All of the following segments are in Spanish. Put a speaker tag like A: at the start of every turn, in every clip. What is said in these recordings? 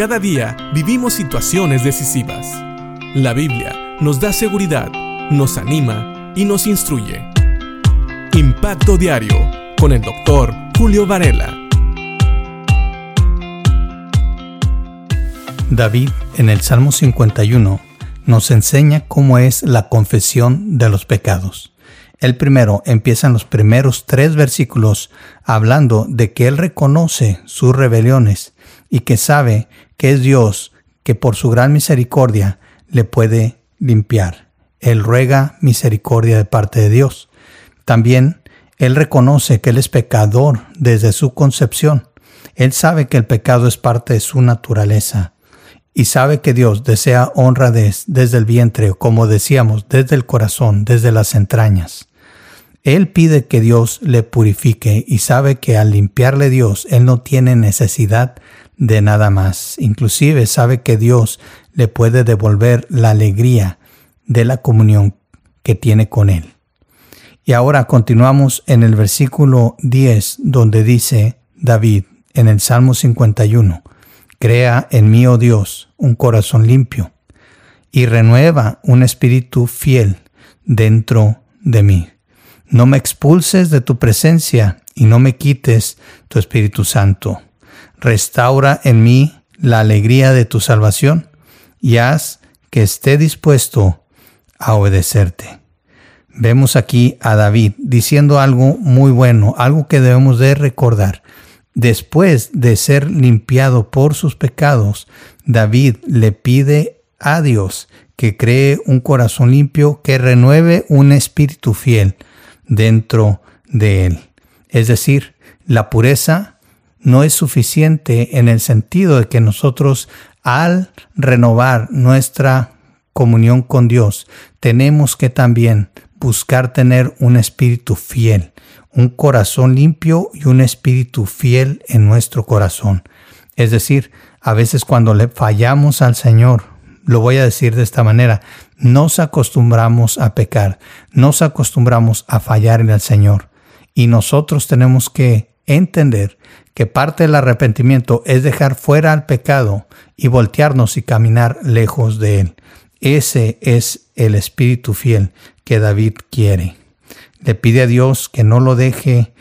A: Cada día vivimos situaciones decisivas. La Biblia nos da seguridad, nos anima y nos instruye. Impacto Diario con el doctor Julio Varela.
B: David en el Salmo 51 nos enseña cómo es la confesión de los pecados. El primero empieza en los primeros tres versículos hablando de que él reconoce sus rebeliones y que sabe que es Dios que por su gran misericordia le puede limpiar. Él ruega misericordia de parte de Dios. También él reconoce que él es pecador desde su concepción. Él sabe que el pecado es parte de su naturaleza y sabe que Dios desea honradez desde el vientre, como decíamos, desde el corazón, desde las entrañas. Él pide que Dios le purifique y sabe que al limpiarle Dios, Él no tiene necesidad de nada más. Inclusive sabe que Dios le puede devolver la alegría de la comunión que tiene con Él. Y ahora continuamos en el versículo 10 donde dice David en el Salmo 51, Crea en mí, oh Dios, un corazón limpio y renueva un espíritu fiel dentro de mí. No me expulses de tu presencia y no me quites tu Espíritu Santo restaura en mí la alegría de tu salvación y haz que esté dispuesto a obedecerte. Vemos aquí a David diciendo algo muy bueno, algo que debemos de recordar. Después de ser limpiado por sus pecados, David le pide a Dios que cree un corazón limpio, que renueve un espíritu fiel dentro de él. Es decir, la pureza no es suficiente en el sentido de que nosotros al renovar nuestra comunión con Dios, tenemos que también buscar tener un espíritu fiel, un corazón limpio y un espíritu fiel en nuestro corazón. Es decir, a veces cuando le fallamos al Señor, lo voy a decir de esta manera, nos acostumbramos a pecar, nos acostumbramos a fallar en el Señor y nosotros tenemos que entender que parte del arrepentimiento es dejar fuera al pecado y voltearnos y caminar lejos de él. Ese es el espíritu fiel que David quiere. Le pide a Dios que no lo deje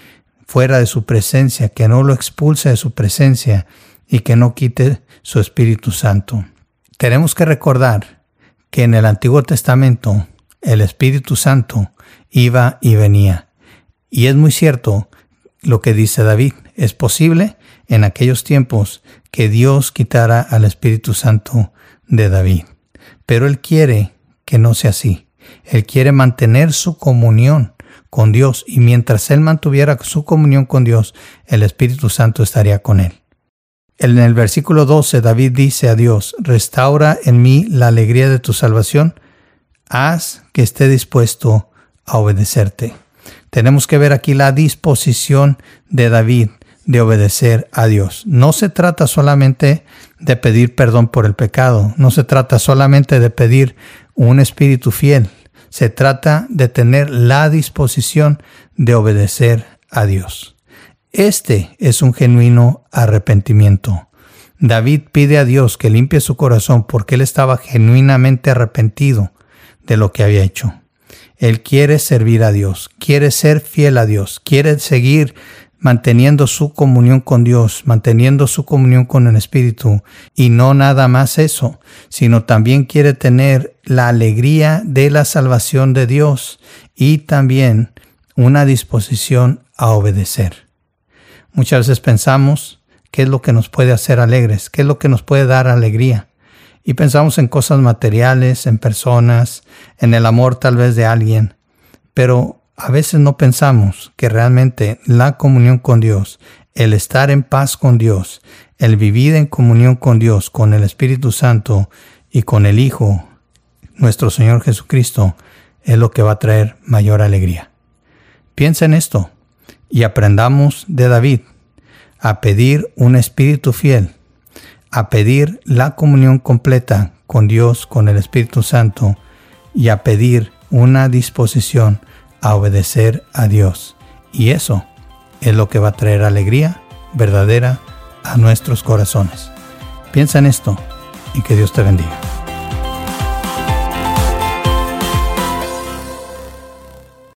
B: fuera de su presencia, que no lo expulse de su presencia y que no quite su Espíritu Santo. Tenemos que recordar que en el Antiguo Testamento el Espíritu Santo iba y venía. Y es muy cierto lo que dice David. Es posible en aquellos tiempos que Dios quitara al Espíritu Santo de David. Pero Él quiere que no sea así. Él quiere mantener su comunión con Dios y mientras Él mantuviera su comunión con Dios, el Espíritu Santo estaría con Él. En el versículo 12 David dice a Dios, restaura en mí la alegría de tu salvación, haz que esté dispuesto a obedecerte. Tenemos que ver aquí la disposición de David de obedecer a Dios. No se trata solamente de pedir perdón por el pecado, no se trata solamente de pedir un espíritu fiel, se trata de tener la disposición de obedecer a Dios. Este es un genuino arrepentimiento. David pide a Dios que limpie su corazón porque él estaba genuinamente arrepentido de lo que había hecho. Él quiere servir a Dios, quiere ser fiel a Dios, quiere seguir manteniendo su comunión con Dios, manteniendo su comunión con el Espíritu. Y no nada más eso, sino también quiere tener la alegría de la salvación de Dios y también una disposición a obedecer. Muchas veces pensamos qué es lo que nos puede hacer alegres, qué es lo que nos puede dar alegría. Y pensamos en cosas materiales, en personas, en el amor tal vez de alguien, pero a veces no pensamos que realmente la comunión con Dios, el estar en paz con Dios, el vivir en comunión con Dios, con el Espíritu Santo y con el Hijo, nuestro Señor Jesucristo, es lo que va a traer mayor alegría. Piensa en esto y aprendamos de David a pedir un espíritu fiel a pedir la comunión completa con Dios, con el Espíritu Santo y a pedir una disposición a obedecer a Dios. Y eso es lo que va a traer alegría verdadera a nuestros corazones. Piensa en esto y que Dios te bendiga.